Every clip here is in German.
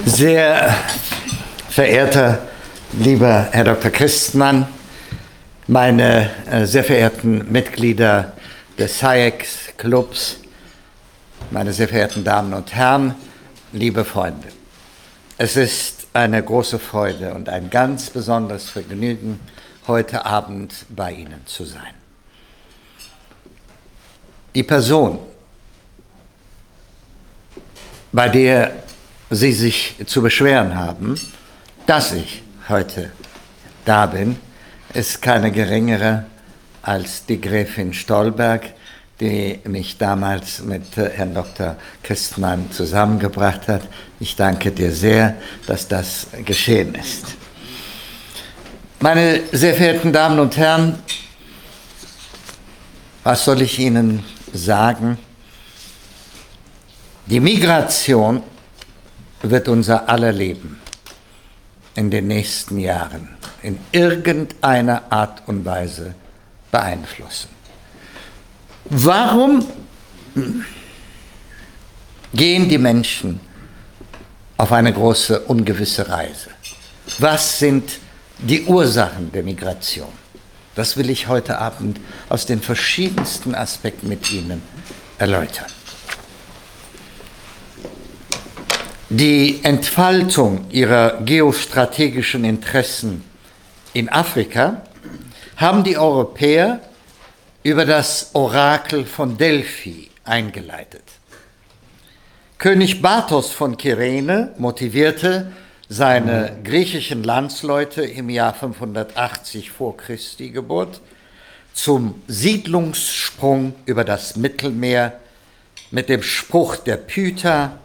Sehr verehrter lieber Herr Dr. Christmann, meine äh, sehr verehrten Mitglieder des SAIEX Clubs, meine sehr verehrten Damen und Herren, liebe Freunde. Es ist eine große Freude und ein ganz besonderes Vergnügen, heute Abend bei Ihnen zu sein. Die Person, bei der Sie sich zu beschweren haben, dass ich heute da bin, ist keine geringere als die Gräfin Stolberg, die mich damals mit äh, Herrn Dr. Christmann zusammengebracht hat. Ich danke dir sehr, dass das geschehen ist. Meine sehr verehrten Damen und Herren, was soll ich Ihnen sagen? Die Migration wird unser aller Leben in den nächsten Jahren in irgendeiner Art und Weise beeinflussen. Warum gehen die Menschen auf eine große ungewisse Reise? Was sind die Ursachen der Migration? Das will ich heute Abend aus den verschiedensten Aspekten mit Ihnen erläutern. Die Entfaltung ihrer geostrategischen Interessen in Afrika haben die Europäer über das Orakel von Delphi eingeleitet. König Bathos von Kyrene motivierte seine griechischen Landsleute im Jahr 580 vor Christi Geburt zum Siedlungssprung über das Mittelmeer mit dem Spruch der Pytha,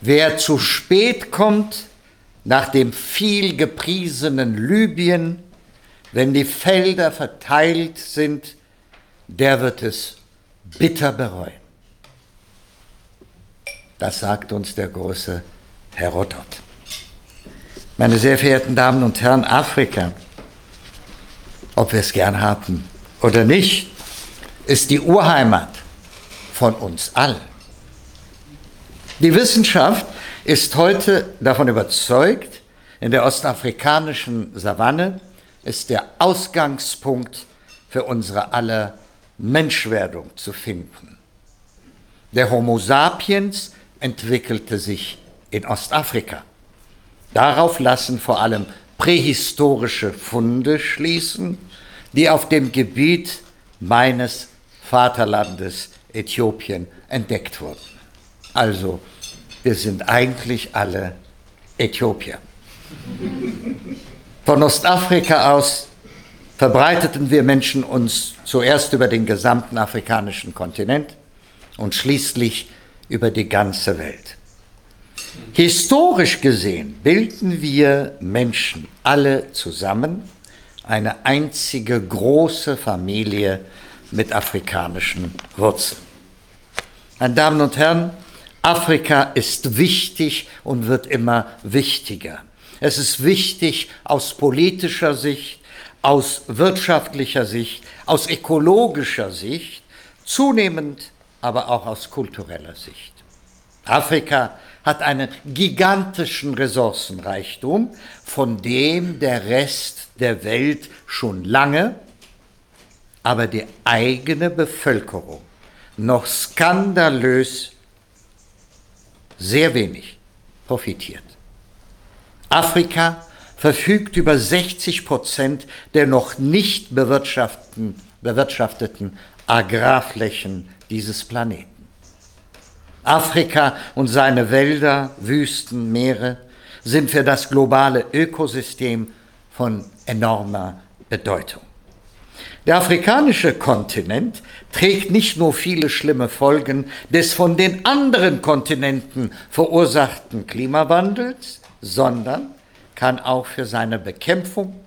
Wer zu spät kommt, nach dem viel gepriesenen Libyen, wenn die Felder verteilt sind, der wird es bitter bereuen. Das sagt uns der große Herodot. Meine sehr verehrten Damen und Herren, Afrika, ob wir es gern haben oder nicht, ist die Urheimat von uns allen. Die Wissenschaft ist heute davon überzeugt, in der ostafrikanischen Savanne ist der Ausgangspunkt für unsere aller Menschwerdung zu finden. Der Homo sapiens entwickelte sich in Ostafrika. Darauf lassen vor allem prähistorische Funde schließen, die auf dem Gebiet meines Vaterlandes Äthiopien entdeckt wurden. Also, wir sind eigentlich alle Äthiopier. Von Ostafrika aus verbreiteten wir Menschen uns zuerst über den gesamten afrikanischen Kontinent und schließlich über die ganze Welt. Historisch gesehen bilden wir Menschen alle zusammen eine einzige große Familie mit afrikanischen Wurzeln. Meine Damen und Herren, Afrika ist wichtig und wird immer wichtiger. Es ist wichtig aus politischer Sicht, aus wirtschaftlicher Sicht, aus ökologischer Sicht, zunehmend aber auch aus kultureller Sicht. Afrika hat einen gigantischen Ressourcenreichtum, von dem der Rest der Welt schon lange, aber die eigene Bevölkerung noch skandalös sehr wenig profitiert. Afrika verfügt über 60 Prozent der noch nicht bewirtschafteten, bewirtschafteten Agrarflächen dieses Planeten. Afrika und seine Wälder, Wüsten, Meere sind für das globale Ökosystem von enormer Bedeutung. Der afrikanische Kontinent trägt nicht nur viele schlimme Folgen des von den anderen Kontinenten verursachten Klimawandels, sondern kann auch für seine Bekämpfung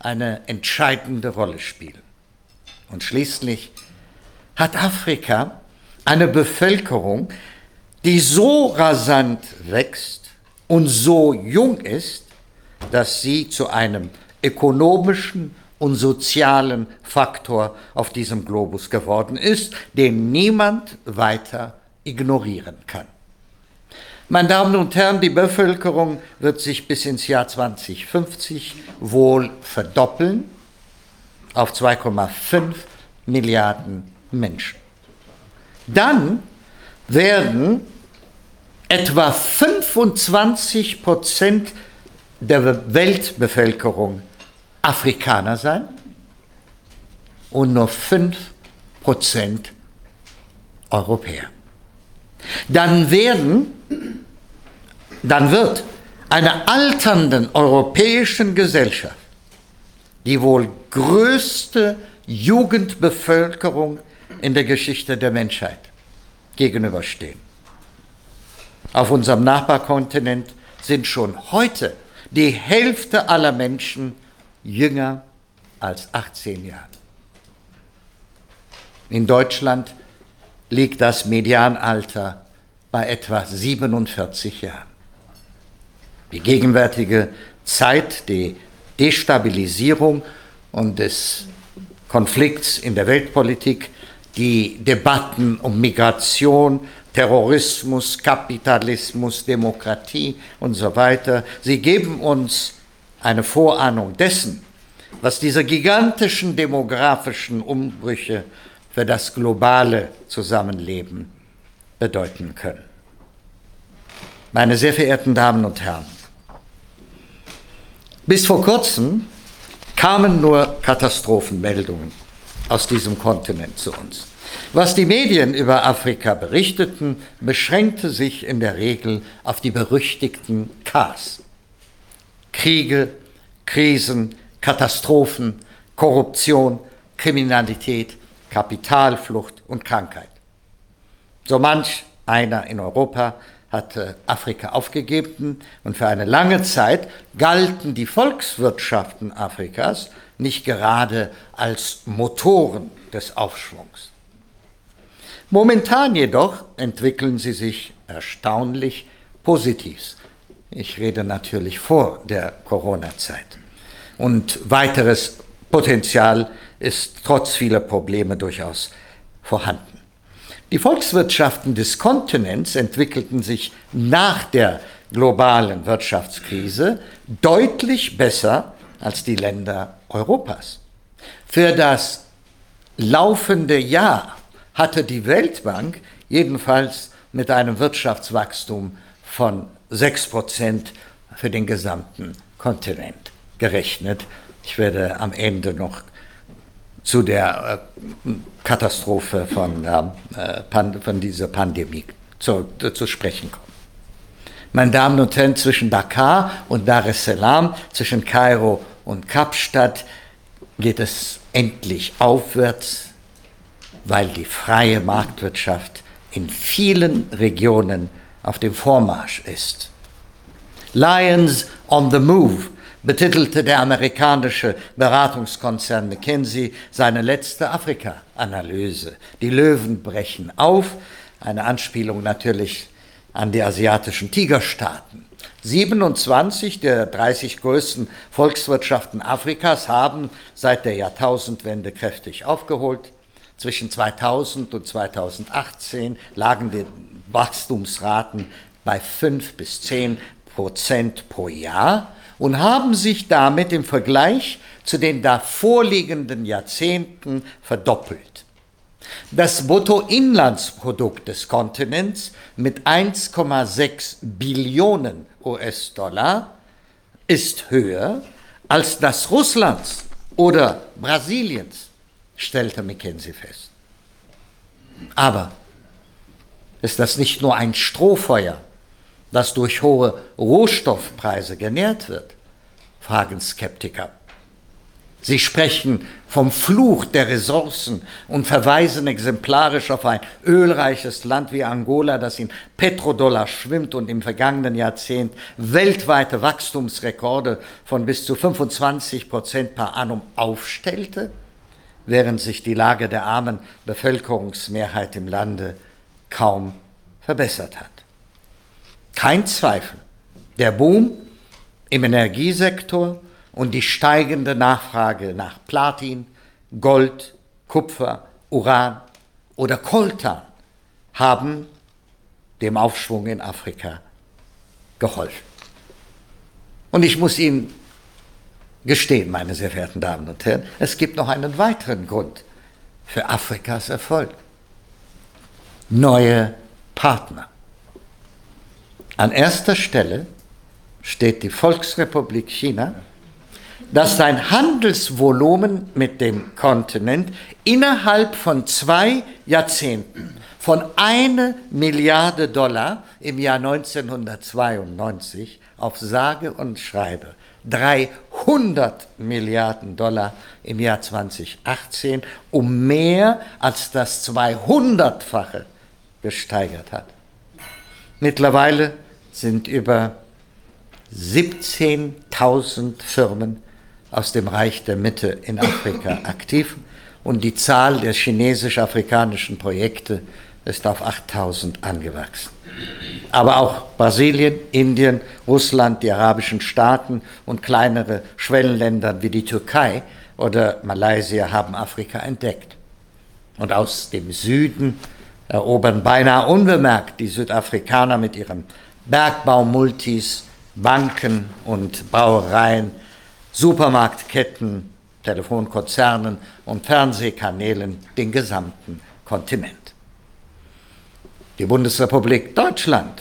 eine entscheidende Rolle spielen. Und schließlich hat Afrika eine Bevölkerung, die so rasant wächst und so jung ist, dass sie zu einem ökonomischen und sozialen Faktor auf diesem Globus geworden ist, den niemand weiter ignorieren kann. Meine Damen und Herren, die Bevölkerung wird sich bis ins Jahr 2050 wohl verdoppeln auf 2,5 Milliarden Menschen. Dann werden etwa 25 Prozent der Weltbevölkerung Afrikaner sein und nur 5 Prozent Europäer. Dann werden, dann wird einer alternden europäischen Gesellschaft die wohl größte Jugendbevölkerung in der Geschichte der Menschheit gegenüberstehen. Auf unserem Nachbarkontinent sind schon heute die Hälfte aller Menschen jünger als 18 Jahre. In Deutschland liegt das Medianalter bei etwa 47 Jahren. Die gegenwärtige Zeit, die Destabilisierung und des Konflikts in der Weltpolitik, die Debatten um Migration, Terrorismus, Kapitalismus, Demokratie und so weiter, sie geben uns eine Vorahnung dessen, was diese gigantischen demografischen Umbrüche für das globale Zusammenleben bedeuten können. Meine sehr verehrten Damen und Herren, bis vor kurzem kamen nur Katastrophenmeldungen aus diesem Kontinent zu uns. Was die Medien über Afrika berichteten, beschränkte sich in der Regel auf die berüchtigten Ks. Kriege, Krisen, Katastrophen, Korruption, Kriminalität, Kapitalflucht und Krankheit. So manch einer in Europa hatte Afrika aufgegeben und für eine lange Zeit galten die Volkswirtschaften Afrikas nicht gerade als Motoren des Aufschwungs. Momentan jedoch entwickeln sie sich erstaunlich positiv. Ich rede natürlich vor der Corona-Zeit. Und weiteres Potenzial ist trotz vieler Probleme durchaus vorhanden. Die Volkswirtschaften des Kontinents entwickelten sich nach der globalen Wirtschaftskrise deutlich besser als die Länder Europas. Für das laufende Jahr hatte die Weltbank jedenfalls mit einem Wirtschaftswachstum von 6% für den gesamten Kontinent gerechnet. Ich werde am Ende noch zu der äh, Katastrophe von, äh, von dieser Pandemie zu, zu sprechen kommen. Meine Damen und Herren, zwischen Dakar und Dar es Salaam, zwischen Kairo und Kapstadt geht es endlich aufwärts, weil die freie Marktwirtschaft in vielen Regionen auf dem Vormarsch ist. Lions on the Move betitelte der amerikanische Beratungskonzern McKinsey seine letzte Afrika-Analyse. Die Löwen brechen auf, eine Anspielung natürlich an die asiatischen Tigerstaaten. 27 der 30 größten Volkswirtschaften Afrikas haben seit der Jahrtausendwende kräftig aufgeholt. Zwischen 2000 und 2018 lagen die Wachstumsraten bei 5 bis 10 Prozent pro Jahr und haben sich damit im Vergleich zu den davorliegenden Jahrzehnten verdoppelt. Das Bruttoinlandsprodukt des Kontinents mit 1,6 Billionen US-Dollar ist höher als das Russlands oder Brasiliens, stellte McKenzie fest. Aber ist das nicht nur ein Strohfeuer, das durch hohe Rohstoffpreise genährt wird? fragen Skeptiker. Sie sprechen vom Fluch der Ressourcen und verweisen exemplarisch auf ein ölreiches Land wie Angola, das in Petrodollar schwimmt und im vergangenen Jahrzehnt weltweite Wachstumsrekorde von bis zu 25 Prozent per annum aufstellte, während sich die Lage der armen Bevölkerungsmehrheit im Lande kaum verbessert hat. Kein Zweifel, der Boom im Energiesektor und die steigende Nachfrage nach Platin, Gold, Kupfer, Uran oder Koltan haben dem Aufschwung in Afrika geholfen. Und ich muss Ihnen gestehen, meine sehr verehrten Damen und Herren, es gibt noch einen weiteren Grund für Afrikas Erfolg. Neue Partner. An erster Stelle steht die Volksrepublik China, dass sein Handelsvolumen mit dem Kontinent innerhalb von zwei Jahrzehnten von eine Milliarde Dollar im Jahr 1992 auf sage und schreibe 300 Milliarden Dollar im Jahr 2018 um mehr als das 200-fache gesteigert hat. Mittlerweile sind über 17.000 Firmen aus dem Reich der Mitte in Afrika aktiv und die Zahl der chinesisch-afrikanischen Projekte ist auf 8000 angewachsen. Aber auch Brasilien, Indien, Russland, die arabischen Staaten und kleinere Schwellenländer wie die Türkei oder Malaysia haben Afrika entdeckt. Und aus dem Süden erobern beinahe unbemerkt die Südafrikaner mit ihren Bergbaumultis, Banken und Brauereien, Supermarktketten, Telefonkonzernen und Fernsehkanälen den gesamten Kontinent. Die Bundesrepublik Deutschland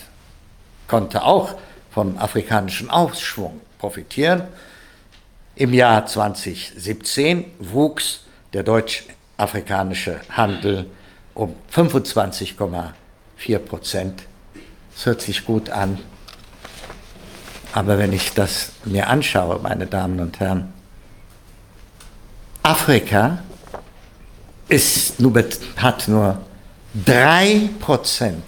konnte auch vom afrikanischen Aufschwung profitieren. Im Jahr 2017 wuchs der deutsch-afrikanische Handel um 25,4 Prozent. Das hört sich gut an. Aber wenn ich das mir anschaue, meine Damen und Herren, Afrika ist, hat nur 3 Prozent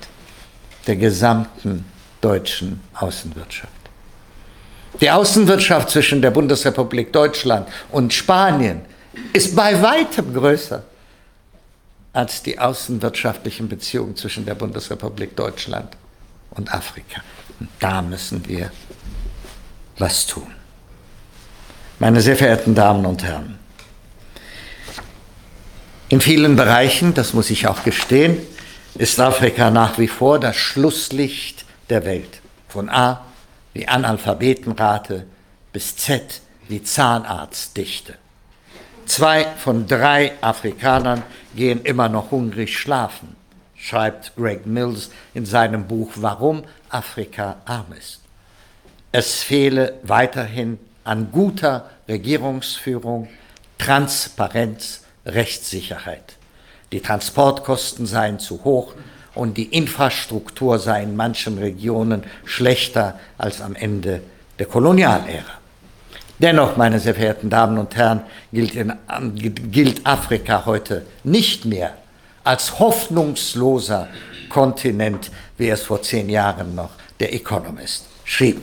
der gesamten deutschen Außenwirtschaft. Die Außenwirtschaft zwischen der Bundesrepublik Deutschland und Spanien ist bei weitem größer als die außenwirtschaftlichen Beziehungen zwischen der Bundesrepublik Deutschland und Afrika. Und da müssen wir was tun. Meine sehr verehrten Damen und Herren, in vielen Bereichen, das muss ich auch gestehen, ist Afrika nach wie vor das Schlusslicht der Welt. Von A wie Analphabetenrate bis Z wie Zahnarztdichte. Zwei von drei Afrikanern gehen immer noch hungrig schlafen, schreibt Greg Mills in seinem Buch Warum Afrika arm ist. Es fehle weiterhin an guter Regierungsführung, Transparenz, Rechtssicherheit. Die Transportkosten seien zu hoch und die Infrastruktur sei in manchen Regionen schlechter als am Ende der Kolonialära. Dennoch, meine sehr verehrten Damen und Herren, gilt, in, gilt Afrika heute nicht mehr als hoffnungsloser Kontinent, wie es vor zehn Jahren noch der Economist schrieb.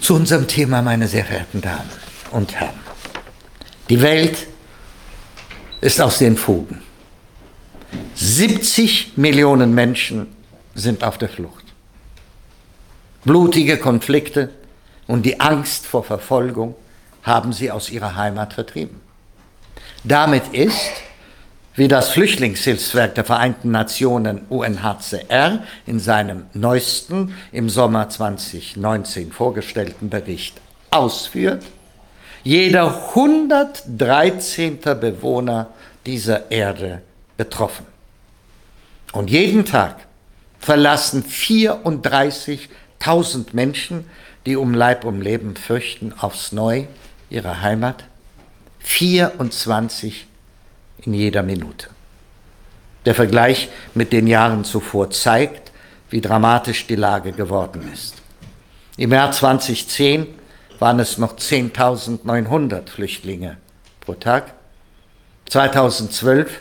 Zu unserem Thema, meine sehr verehrten Damen und Herren. Die Welt ist aus den Fugen. 70 Millionen Menschen sind auf der Flucht blutige Konflikte und die Angst vor Verfolgung haben sie aus ihrer Heimat vertrieben. Damit ist, wie das Flüchtlingshilfswerk der Vereinten Nationen UNHCR in seinem neuesten im Sommer 2019 vorgestellten Bericht ausführt, jeder 113. Bewohner dieser Erde betroffen. Und jeden Tag verlassen 34 Tausend Menschen, die um Leib um Leben fürchten, aufs Neu ihre Heimat. 24 in jeder Minute. Der Vergleich mit den Jahren zuvor zeigt, wie dramatisch die Lage geworden ist. Im Jahr 2010 waren es noch 10.900 Flüchtlinge pro Tag. 2012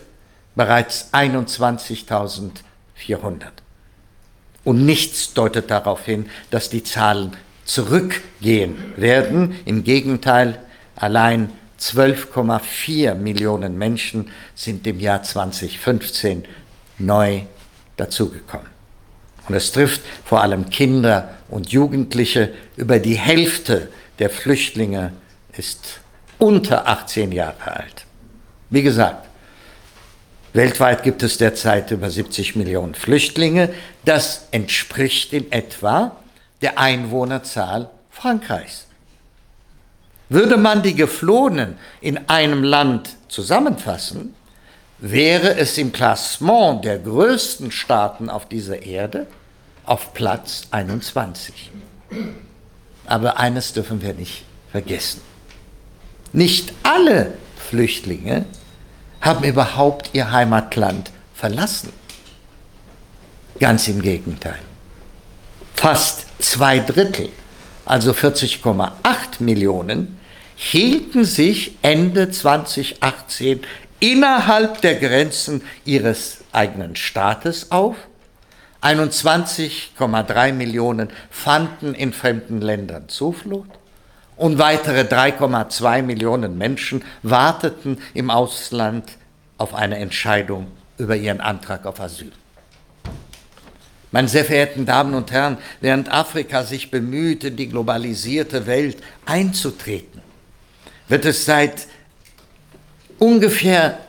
bereits 21.400. Und nichts deutet darauf hin, dass die Zahlen zurückgehen werden. Im Gegenteil, allein 12,4 Millionen Menschen sind im Jahr 2015 neu dazugekommen. Und es trifft vor allem Kinder und Jugendliche. Über die Hälfte der Flüchtlinge ist unter 18 Jahre alt. Wie gesagt, Weltweit gibt es derzeit über 70 Millionen Flüchtlinge. Das entspricht in etwa der Einwohnerzahl Frankreichs. Würde man die Geflohenen in einem Land zusammenfassen, wäre es im Klassement der größten Staaten auf dieser Erde auf Platz 21. Aber eines dürfen wir nicht vergessen. Nicht alle Flüchtlinge haben überhaupt ihr Heimatland verlassen. Ganz im Gegenteil. Fast zwei Drittel, also 40,8 Millionen, hielten sich Ende 2018 innerhalb der Grenzen ihres eigenen Staates auf. 21,3 Millionen fanden in fremden Ländern Zuflucht und weitere 3,2 Millionen Menschen warteten im Ausland auf eine Entscheidung über ihren Antrag auf Asyl. Meine sehr verehrten Damen und Herren, während Afrika sich bemüht, in die globalisierte Welt einzutreten, wird es seit ungefähr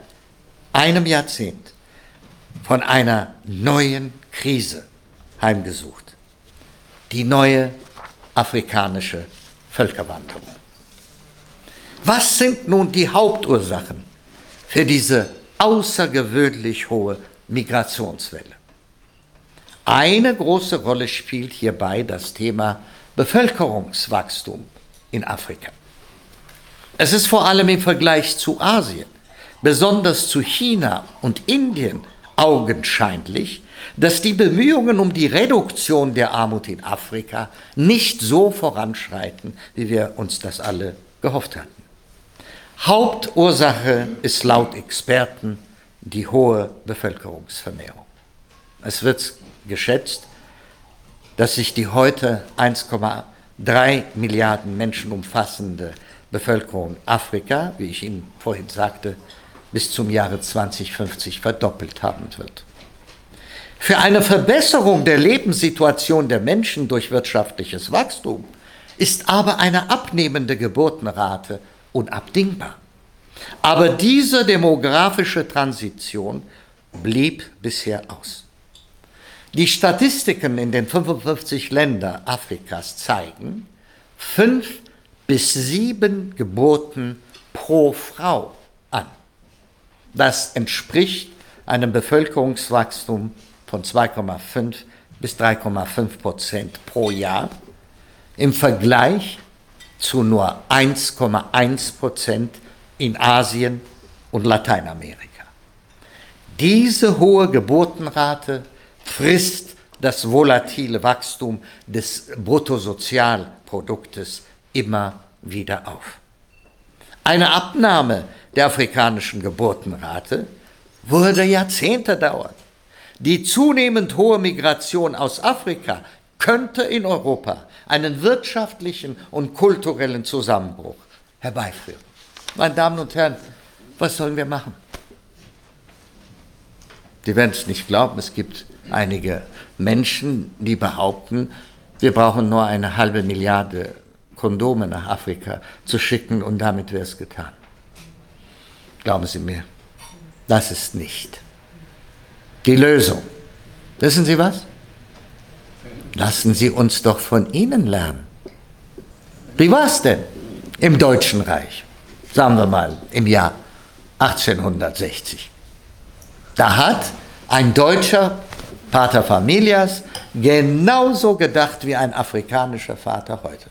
einem Jahrzehnt von einer neuen Krise heimgesucht. Die neue afrikanische Völkerwanderung. Was sind nun die Hauptursachen für diese außergewöhnlich hohe Migrationswelle? Eine große Rolle spielt hierbei das Thema Bevölkerungswachstum in Afrika. Es ist vor allem im Vergleich zu Asien, besonders zu China und Indien, augenscheinlich, dass die Bemühungen um die Reduktion der Armut in Afrika nicht so voranschreiten, wie wir uns das alle gehofft hatten. Hauptursache ist laut Experten die hohe Bevölkerungsvermehrung. Es wird geschätzt, dass sich die heute 1,3 Milliarden Menschen umfassende Bevölkerung Afrika, wie ich Ihnen vorhin sagte, bis zum Jahre 2050 verdoppelt haben wird. Für eine Verbesserung der Lebenssituation der Menschen durch wirtschaftliches Wachstum ist aber eine abnehmende Geburtenrate unabdingbar. Aber diese demografische Transition blieb bisher aus. Die Statistiken in den 55 Ländern Afrikas zeigen, fünf bis sieben Geburten pro Frau an. Das entspricht einem Bevölkerungswachstum von 2,5 bis 3,5 Prozent pro Jahr im Vergleich zu nur 1,1 Prozent in Asien und Lateinamerika. Diese hohe Geburtenrate frisst das volatile Wachstum des Bruttosozialproduktes immer wieder auf. Eine Abnahme der afrikanischen Geburtenrate würde Jahrzehnte dauern. Die zunehmend hohe Migration aus Afrika könnte in Europa einen wirtschaftlichen und kulturellen Zusammenbruch herbeiführen. Meine Damen und Herren, was sollen wir machen? Sie werden es nicht glauben, es gibt einige Menschen, die behaupten, wir brauchen nur eine halbe Milliarde Kondome nach Afrika zu schicken und damit wäre es getan. Glauben Sie mir, das ist nicht die Lösung. Wissen Sie was? Lassen Sie uns doch von Ihnen lernen. Wie war es denn im Deutschen Reich? Sagen wir mal im Jahr 1860. Da hat ein deutscher Pater Familias genauso gedacht wie ein afrikanischer Vater heute.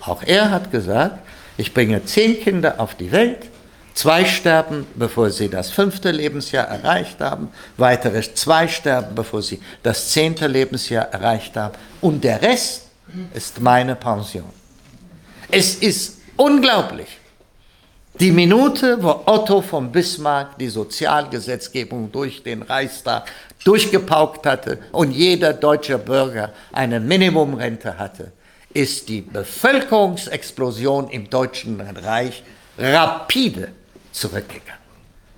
Auch er hat gesagt, ich bringe zehn Kinder auf die Welt, zwei sterben, bevor sie das fünfte Lebensjahr erreicht haben, weitere zwei sterben, bevor sie das zehnte Lebensjahr erreicht haben und der Rest ist meine Pension. Es ist unglaublich. Die Minute, wo Otto von Bismarck die Sozialgesetzgebung durch den Reichstag durchgepaukt hatte und jeder deutsche Bürger eine Minimumrente hatte, ist die Bevölkerungsexplosion im Deutschen Reich rapide zurückgegangen,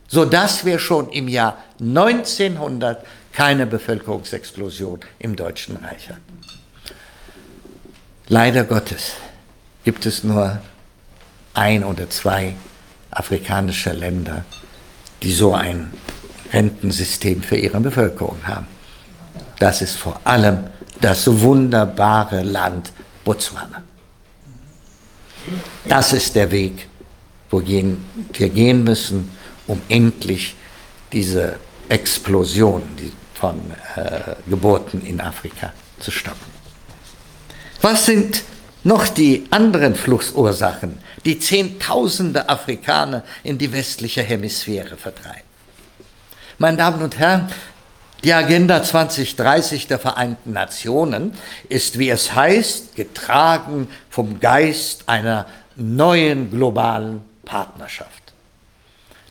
sodass wir schon im Jahr 1900 keine Bevölkerungsexplosion im Deutschen Reich hatten. Leider Gottes gibt es nur ein oder zwei afrikanische Länder, die so ein Rentensystem für ihre Bevölkerung haben. Das ist vor allem das wunderbare Land Botswana. Das ist der Weg, wo wir gehen müssen, um endlich diese Explosion von äh, Geburten in Afrika zu stoppen. Was sind noch die anderen Fluchtsursachen, die Zehntausende Afrikaner in die westliche Hemisphäre vertreiben? Meine Damen und Herren, die Agenda 2030 der Vereinten Nationen ist, wie es heißt, getragen vom Geist einer neuen globalen Partnerschaft.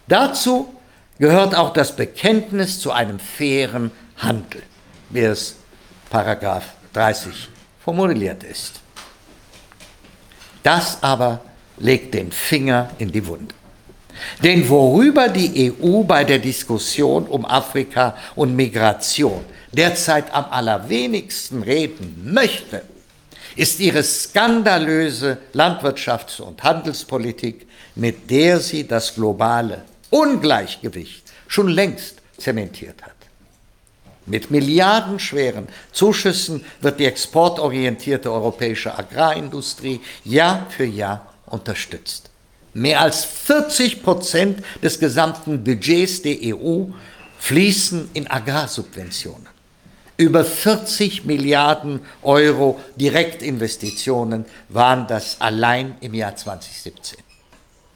Dazu gehört auch das Bekenntnis zu einem fairen Handel, wie es Paragraph 30 formuliert ist. Das aber legt den Finger in die Wunde. Denn worüber die EU bei der Diskussion um Afrika und Migration derzeit am allerwenigsten reden möchte, ist ihre skandalöse Landwirtschafts- und Handelspolitik, mit der sie das globale Ungleichgewicht schon längst zementiert hat. Mit milliardenschweren Zuschüssen wird die exportorientierte europäische Agrarindustrie Jahr für Jahr unterstützt. Mehr als 40 Prozent des gesamten Budgets der EU fließen in Agrarsubventionen. Über 40 Milliarden Euro Direktinvestitionen waren das allein im Jahr 2017.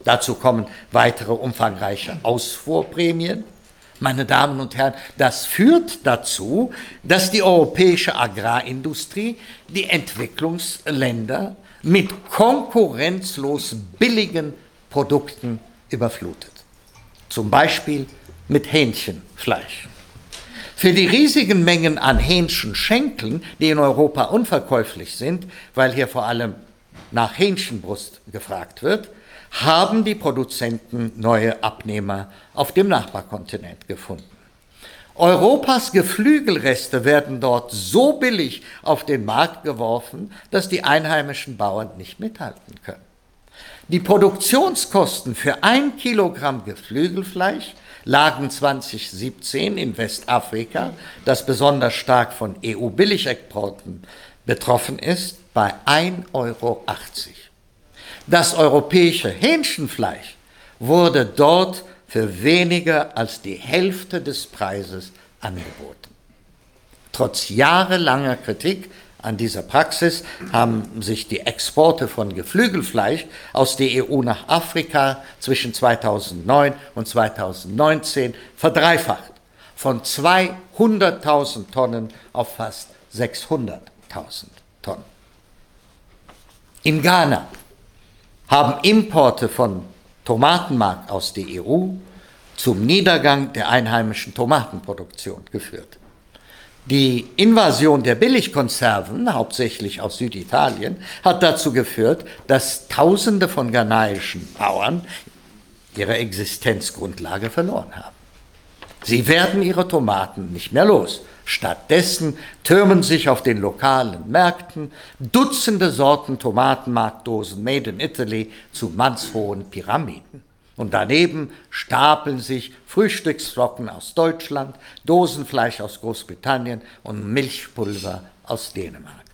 Dazu kommen weitere umfangreiche Ausfuhrprämien. Meine Damen und Herren, das führt dazu, dass die europäische Agrarindustrie die Entwicklungsländer mit konkurrenzlos billigen Produkten überflutet. Zum Beispiel mit Hähnchenfleisch. Für die riesigen Mengen an Hähnchenschenkeln, die in Europa unverkäuflich sind, weil hier vor allem nach Hähnchenbrust gefragt wird, haben die Produzenten neue Abnehmer auf dem Nachbarkontinent gefunden. Europas Geflügelreste werden dort so billig auf den Markt geworfen, dass die einheimischen Bauern nicht mithalten können. Die Produktionskosten für ein Kilogramm Geflügelfleisch lagen 2017 in Westafrika, das besonders stark von EU-Billigexporten betroffen ist, bei 1,80 Euro. Das europäische Hähnchenfleisch wurde dort für weniger als die Hälfte des Preises angeboten. Trotz jahrelanger Kritik an dieser Praxis haben sich die Exporte von Geflügelfleisch aus der EU nach Afrika zwischen 2009 und 2019 verdreifacht, von 200.000 Tonnen auf fast 600.000 Tonnen. In Ghana haben Importe von Tomatenmark aus der EU zum Niedergang der einheimischen Tomatenproduktion geführt. Die Invasion der Billigkonserven, hauptsächlich aus Süditalien, hat dazu geführt, dass Tausende von ghanaischen Bauern ihre Existenzgrundlage verloren haben. Sie werden ihre Tomaten nicht mehr los. Stattdessen türmen sich auf den lokalen Märkten Dutzende Sorten Tomatenmarkdosen made in Italy zu mannshohen Pyramiden. Und daneben stapeln sich Frühstücksflocken aus Deutschland, Dosenfleisch aus Großbritannien und Milchpulver aus Dänemark.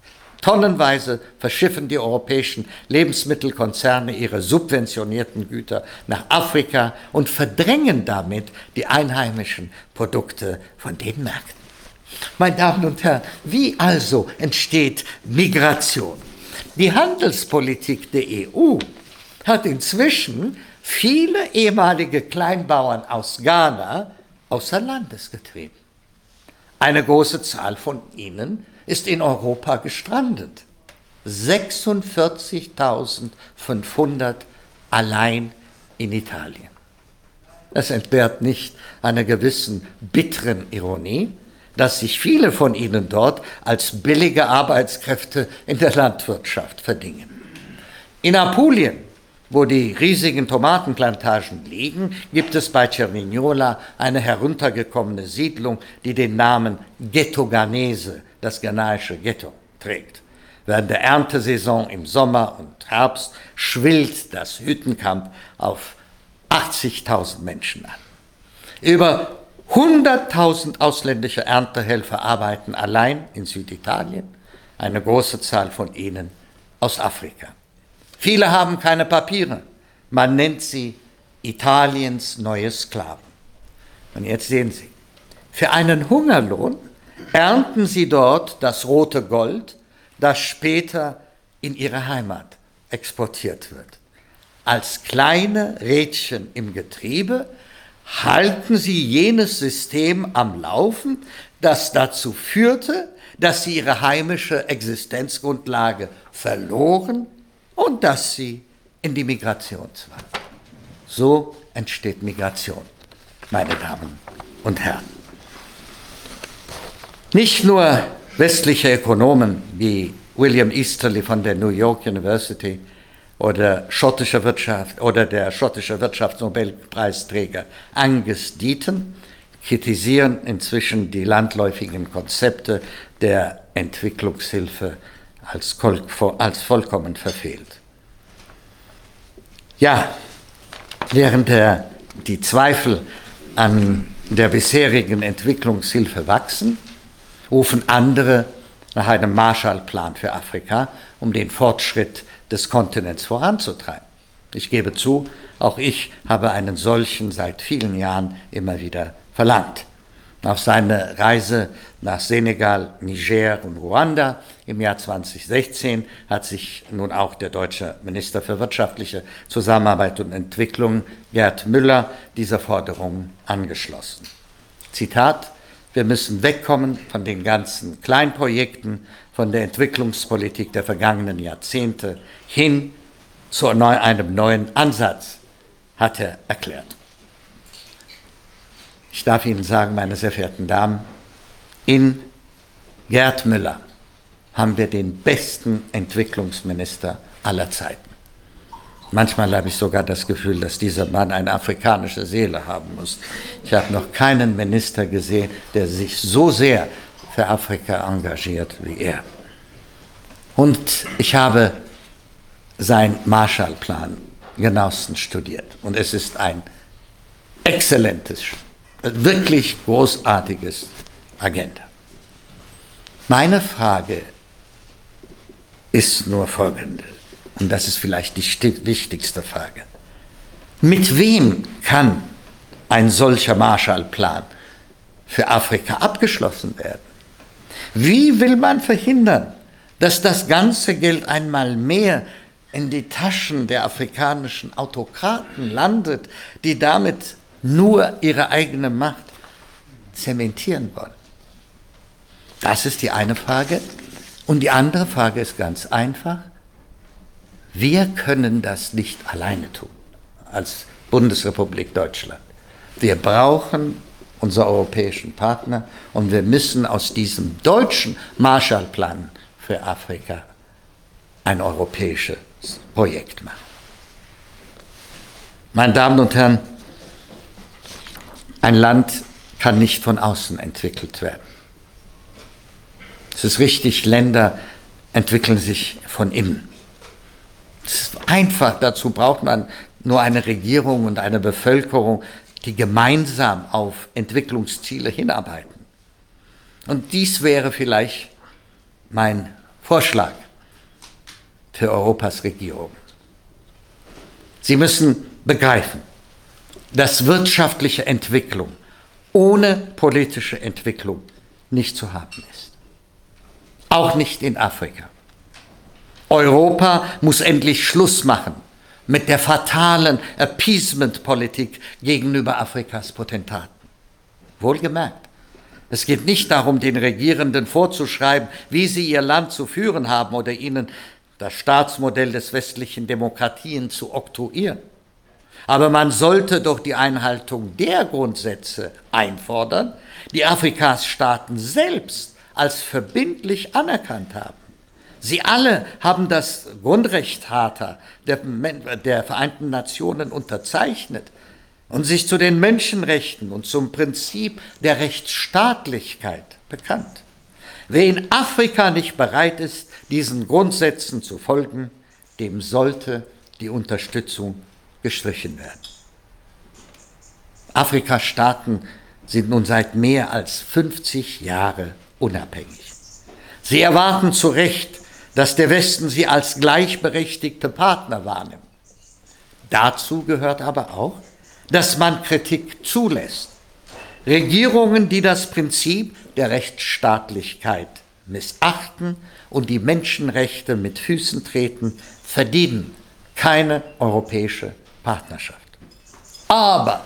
Tonnenweise verschiffen die europäischen Lebensmittelkonzerne ihre subventionierten Güter nach Afrika und verdrängen damit die einheimischen Produkte von den Märkten. Meine Damen und Herren, wie also entsteht Migration? Die Handelspolitik der EU hat inzwischen viele ehemalige Kleinbauern aus Ghana außer Landes getrieben. Eine große Zahl von ihnen ist in Europa gestrandet. 46.500 allein in Italien. Es entbehrt nicht einer gewissen bitteren Ironie, dass sich viele von ihnen dort als billige Arbeitskräfte in der Landwirtschaft verdingen. In Apulien wo die riesigen Tomatenplantagen liegen, gibt es bei Cervignola eine heruntergekommene Siedlung, die den Namen Ghetto Ghanese, das ghanaische Ghetto, trägt. Während der Erntesaison im Sommer und Herbst schwillt das Hüttenkamp auf 80.000 Menschen an. Über 100.000 ausländische Erntehelfer arbeiten allein in Süditalien, eine große Zahl von ihnen aus Afrika. Viele haben keine Papiere. Man nennt sie Italiens neue Sklaven. Und jetzt sehen Sie, für einen Hungerlohn ernten sie dort das rote Gold, das später in ihre Heimat exportiert wird. Als kleine Rädchen im Getriebe halten sie jenes System am Laufen, das dazu führte, dass sie ihre heimische Existenzgrundlage verloren und dass sie in die Migration zwangen. So entsteht Migration, meine Damen und Herren. Nicht nur westliche Ökonomen wie William Easterly von der New York University oder schottische Wirtschaft oder der schottische Wirtschaftsnobelpreisträger Angus Deaton kritisieren inzwischen die landläufigen Konzepte der Entwicklungshilfe als, als vollkommen verfehlt. Ja, während der, die Zweifel an der bisherigen Entwicklungshilfe wachsen, rufen andere nach einem Marshallplan für Afrika, um den Fortschritt des Kontinents voranzutreiben. Ich gebe zu, auch ich habe einen solchen seit vielen Jahren immer wieder verlangt. Auf seiner Reise nach Senegal, Niger und Ruanda im Jahr 2016 hat sich nun auch der deutsche Minister für wirtschaftliche Zusammenarbeit und Entwicklung, Gerd Müller, dieser Forderung angeschlossen. Zitat, wir müssen wegkommen von den ganzen Kleinprojekten, von der Entwicklungspolitik der vergangenen Jahrzehnte hin zu einem neuen Ansatz, hat er erklärt. Ich darf Ihnen sagen, meine sehr verehrten Damen, in Gerd Müller haben wir den besten Entwicklungsminister aller Zeiten. Manchmal habe ich sogar das Gefühl, dass dieser Mann eine afrikanische Seele haben muss. Ich habe noch keinen Minister gesehen, der sich so sehr für Afrika engagiert wie er. Und ich habe sein Marshallplan genauestens studiert. Und es ist ein exzellentes, wirklich großartiges Agenda. Meine Frage ist nur folgende. Und das ist vielleicht die wichtigste Frage. Mit wem kann ein solcher Marshallplan für Afrika abgeschlossen werden? Wie will man verhindern, dass das ganze Geld einmal mehr in die Taschen der afrikanischen Autokraten landet, die damit nur ihre eigene Macht zementieren wollen? Das ist die eine Frage. Und die andere Frage ist ganz einfach. Wir können das nicht alleine tun als Bundesrepublik Deutschland. Wir brauchen unsere europäischen Partner und wir müssen aus diesem deutschen Marshallplan für Afrika ein europäisches Projekt machen. Meine Damen und Herren, ein Land kann nicht von außen entwickelt werden. Es ist richtig, Länder entwickeln sich von innen. Einfach, dazu braucht man nur eine Regierung und eine Bevölkerung, die gemeinsam auf Entwicklungsziele hinarbeiten. Und dies wäre vielleicht mein Vorschlag für Europas Regierung. Sie müssen begreifen, dass wirtschaftliche Entwicklung ohne politische Entwicklung nicht zu haben ist. Auch nicht in Afrika. Europa muss endlich Schluss machen mit der fatalen Appeasement-Politik gegenüber Afrikas Potentaten. Wohlgemerkt, es geht nicht darum, den Regierenden vorzuschreiben, wie sie ihr Land zu führen haben oder ihnen das Staatsmodell des westlichen Demokratien zu oktroyieren. Aber man sollte doch die Einhaltung der Grundsätze einfordern, die Afrikas Staaten selbst als verbindlich anerkannt haben. Sie alle haben das Grundrecht Charta der, der Vereinten Nationen unterzeichnet und sich zu den Menschenrechten und zum Prinzip der Rechtsstaatlichkeit bekannt. Wer in Afrika nicht bereit ist, diesen Grundsätzen zu folgen, dem sollte die Unterstützung gestrichen werden. Afrika-Staaten sind nun seit mehr als 50 Jahren unabhängig. Sie erwarten zu Recht, dass der Westen sie als gleichberechtigte Partner wahrnimmt. Dazu gehört aber auch, dass man Kritik zulässt. Regierungen, die das Prinzip der Rechtsstaatlichkeit missachten und die Menschenrechte mit Füßen treten, verdienen keine europäische Partnerschaft. Aber,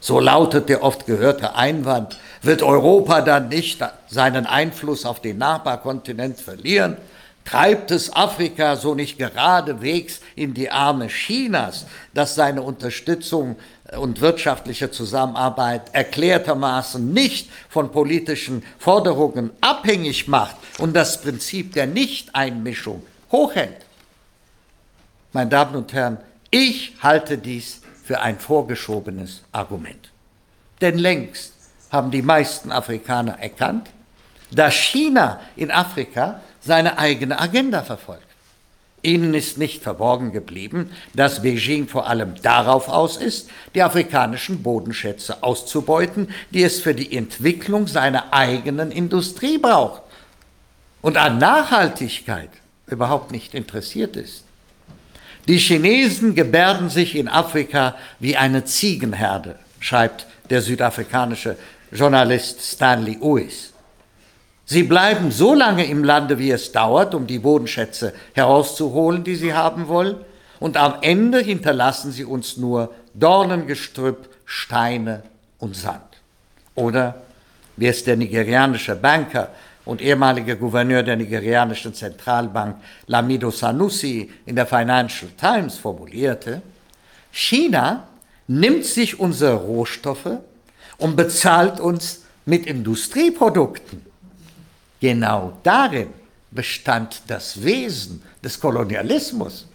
so lautet der oft gehörte Einwand, wird Europa dann nicht seinen Einfluss auf den Nachbarkontinent verlieren? Treibt es Afrika so nicht geradewegs in die Arme Chinas, das seine Unterstützung und wirtschaftliche Zusammenarbeit erklärtermaßen nicht von politischen Forderungen abhängig macht und das Prinzip der Nichteinmischung hochhält? Meine Damen und Herren, ich halte dies für ein vorgeschobenes Argument. Denn längst haben die meisten Afrikaner erkannt, dass China in Afrika seine eigene Agenda verfolgt. Ihnen ist nicht verborgen geblieben, dass Beijing vor allem darauf aus ist, die afrikanischen Bodenschätze auszubeuten, die es für die Entwicklung seiner eigenen Industrie braucht und an Nachhaltigkeit überhaupt nicht interessiert ist. Die Chinesen gebärden sich in Afrika wie eine Ziegenherde, schreibt der südafrikanische Journalist Stanley Uis. Sie bleiben so lange im Lande, wie es dauert, um die Bodenschätze herauszuholen, die sie haben wollen, und am Ende hinterlassen sie uns nur Dornengestrüpp, Steine und Sand. Oder, wie es der nigerianische Banker und ehemaliger Gouverneur der nigerianischen Zentralbank Lamido Sanusi in der Financial Times formulierte, China nimmt sich unsere Rohstoffe und bezahlt uns mit Industrieprodukten. Genau darin bestand das Wesen des Kolonialismus.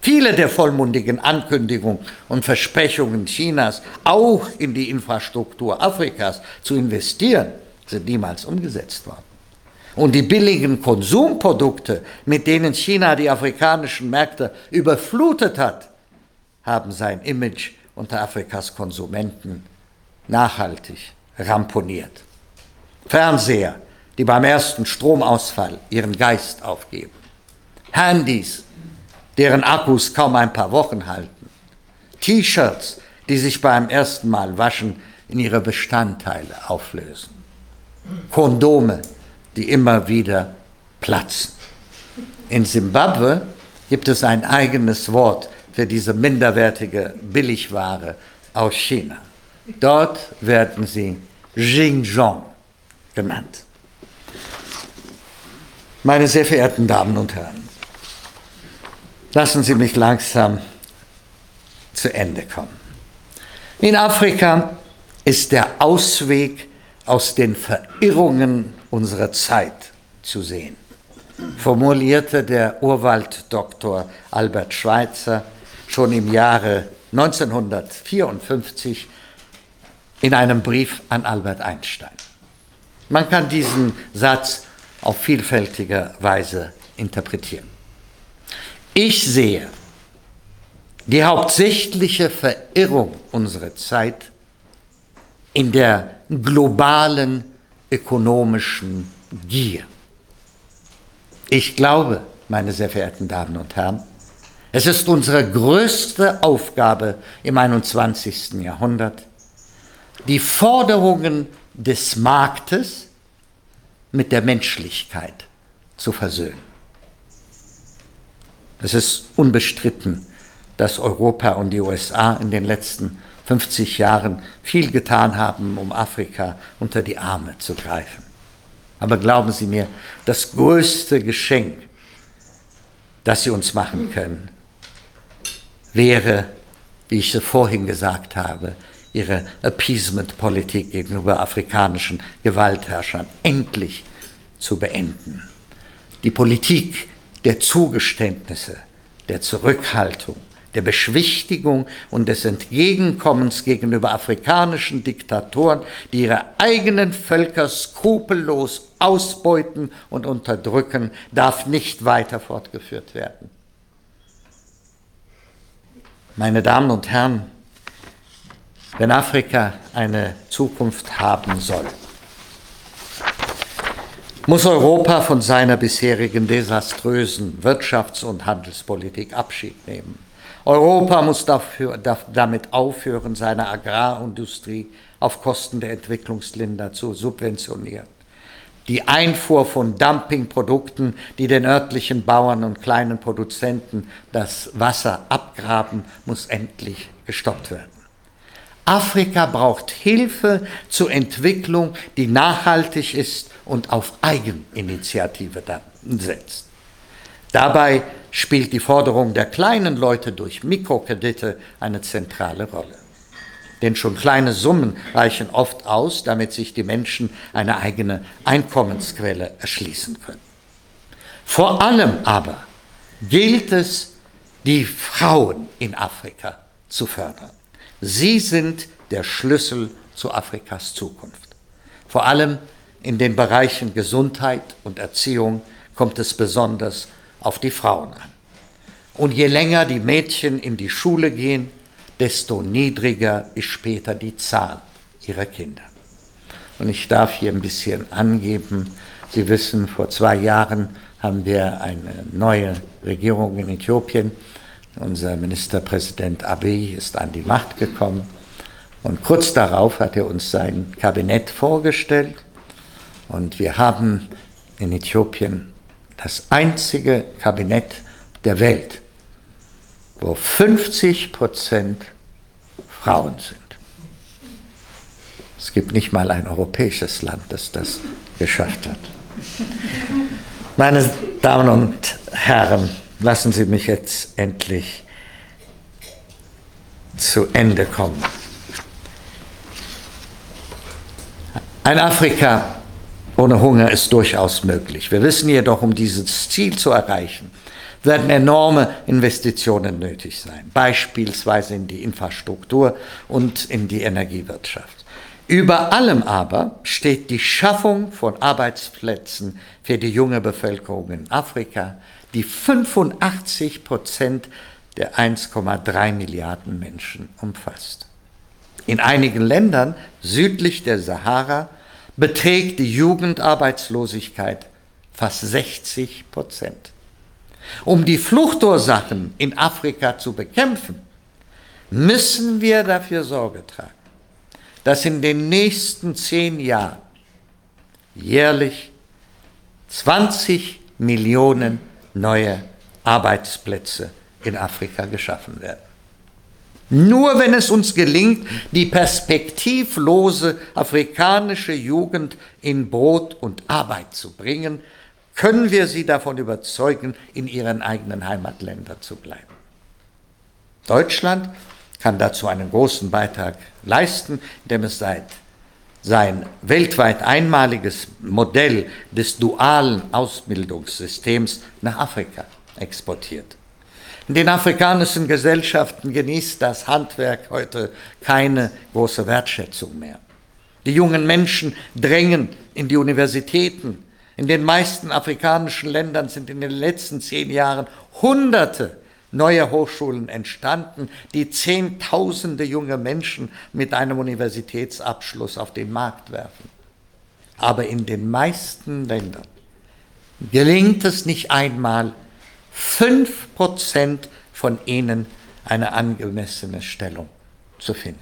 Viele der vollmundigen Ankündigungen und Versprechungen Chinas, auch in die Infrastruktur Afrikas zu investieren, sind niemals umgesetzt worden. Und die billigen Konsumprodukte, mit denen China die afrikanischen Märkte überflutet hat, haben sein Image unter Afrikas Konsumenten nachhaltig ramponiert. Fernseher, die beim ersten Stromausfall ihren Geist aufgeben. Handys, deren Akkus kaum ein paar Wochen halten. T-Shirts, die sich beim ersten Mal waschen in ihre Bestandteile auflösen. Kondome, die immer wieder platzen. In Simbabwe gibt es ein eigenes Wort für diese minderwertige Billigware aus China. Dort werden sie Xinjiang genannt. Meine sehr verehrten Damen und Herren, lassen Sie mich langsam zu Ende kommen. In Afrika ist der Ausweg aus den Verirrungen unserer Zeit zu sehen, formulierte der Urwalddoktor Albert Schweitzer schon im Jahre 1954 in einem Brief an Albert Einstein. Man kann diesen Satz auf vielfältige Weise interpretieren. Ich sehe die hauptsächliche Verirrung unserer Zeit in der globalen ökonomischen Gier. Ich glaube, meine sehr verehrten Damen und Herren, es ist unsere größte Aufgabe im 21. Jahrhundert, die Forderungen des Marktes mit der Menschlichkeit zu versöhnen. Es ist unbestritten, dass Europa und die USA in den letzten 50 Jahren viel getan haben, um Afrika unter die Arme zu greifen. Aber glauben Sie mir, das größte Geschenk, das Sie uns machen können, wäre, wie ich es vorhin gesagt habe, ihre Appeasement-Politik gegenüber afrikanischen Gewaltherrschern endlich zu beenden. Die Politik der Zugeständnisse, der Zurückhaltung, der Beschwichtigung und des Entgegenkommens gegenüber afrikanischen Diktatoren, die ihre eigenen Völker skrupellos ausbeuten und unterdrücken, darf nicht weiter fortgeführt werden. Meine Damen und Herren, wenn Afrika eine Zukunft haben soll, muss Europa von seiner bisherigen desaströsen Wirtschafts- und Handelspolitik Abschied nehmen. Europa muss dafür, damit aufhören, seine Agrarindustrie auf Kosten der Entwicklungsländer zu subventionieren. Die Einfuhr von Dumpingprodukten, die den örtlichen Bauern und kleinen Produzenten das Wasser abgraben, muss endlich gestoppt werden. Afrika braucht Hilfe zur Entwicklung, die nachhaltig ist und auf Eigeninitiative setzt. Dabei spielt die Forderung der kleinen Leute durch Mikrokredite eine zentrale Rolle. Denn schon kleine Summen reichen oft aus, damit sich die Menschen eine eigene Einkommensquelle erschließen können. Vor allem aber gilt es, die Frauen in Afrika zu fördern. Sie sind der Schlüssel zu Afrikas Zukunft. Vor allem in den Bereichen Gesundheit und Erziehung kommt es besonders auf die Frauen an. Und je länger die Mädchen in die Schule gehen, desto niedriger ist später die Zahl ihrer Kinder. Und ich darf hier ein bisschen angeben, Sie wissen, vor zwei Jahren haben wir eine neue Regierung in Äthiopien. Unser Ministerpräsident Abiy ist an die Macht gekommen und kurz darauf hat er uns sein Kabinett vorgestellt und wir haben in Äthiopien das einzige Kabinett der Welt, wo 50 Prozent Frauen sind. Es gibt nicht mal ein europäisches Land, das das geschafft hat. Meine Damen und Herren, lassen Sie mich jetzt endlich zu Ende kommen. Ein Afrika ohne Hunger ist durchaus möglich. Wir wissen jedoch, um dieses Ziel zu erreichen, werden enorme Investitionen nötig sein, beispielsweise in die Infrastruktur und in die Energiewirtschaft. Über allem aber steht die Schaffung von Arbeitsplätzen für die junge Bevölkerung in Afrika, die 85 Prozent der 1,3 Milliarden Menschen umfasst. In einigen Ländern südlich der Sahara beträgt die Jugendarbeitslosigkeit fast 60 Prozent. Um die Fluchtursachen in Afrika zu bekämpfen, müssen wir dafür Sorge tragen, dass in den nächsten zehn Jahren jährlich 20 Millionen neue Arbeitsplätze in Afrika geschaffen werden. Nur wenn es uns gelingt, die perspektivlose afrikanische Jugend in Brot und Arbeit zu bringen, können wir sie davon überzeugen, in ihren eigenen Heimatländern zu bleiben. Deutschland kann dazu einen großen Beitrag leisten, indem es seit sein weltweit einmaliges Modell des dualen Ausbildungssystems nach Afrika exportiert. In den afrikanischen Gesellschaften genießt das Handwerk heute keine große Wertschätzung mehr. Die jungen Menschen drängen in die Universitäten. In den meisten afrikanischen Ländern sind in den letzten zehn Jahren Hunderte neue Hochschulen entstanden, die Zehntausende junge Menschen mit einem Universitätsabschluss auf den Markt werfen. Aber in den meisten Ländern gelingt es nicht einmal, fünf Prozent von ihnen eine angemessene Stellung zu finden.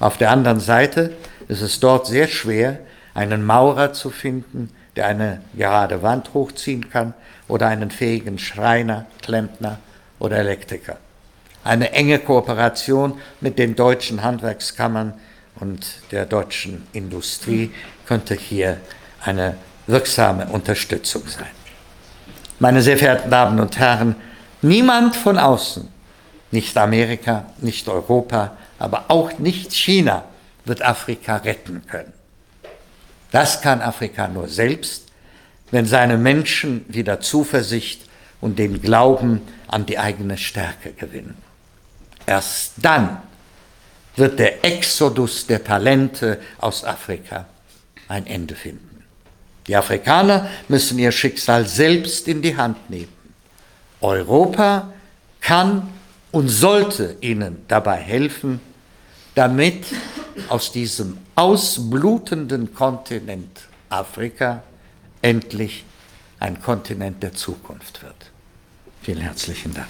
Auf der anderen Seite ist es dort sehr schwer, einen Maurer zu finden, der eine gerade Wand hochziehen kann, oder einen fähigen Schreiner, Klempner oder Elektriker. Eine enge Kooperation mit den deutschen Handwerkskammern und der deutschen Industrie könnte hier eine wirksame Unterstützung sein. Meine sehr verehrten Damen und Herren, niemand von außen, nicht Amerika, nicht Europa, aber auch nicht China wird Afrika retten können. Das kann Afrika nur selbst, wenn seine Menschen wieder Zuversicht und den Glauben an die eigene Stärke gewinnen. Erst dann wird der Exodus der Talente aus Afrika ein Ende finden. Die Afrikaner müssen ihr Schicksal selbst in die Hand nehmen. Europa kann und sollte ihnen dabei helfen, damit aus diesem ausblutenden Kontinent Afrika endlich ein Kontinent der Zukunft wird. Vielen herzlichen Dank.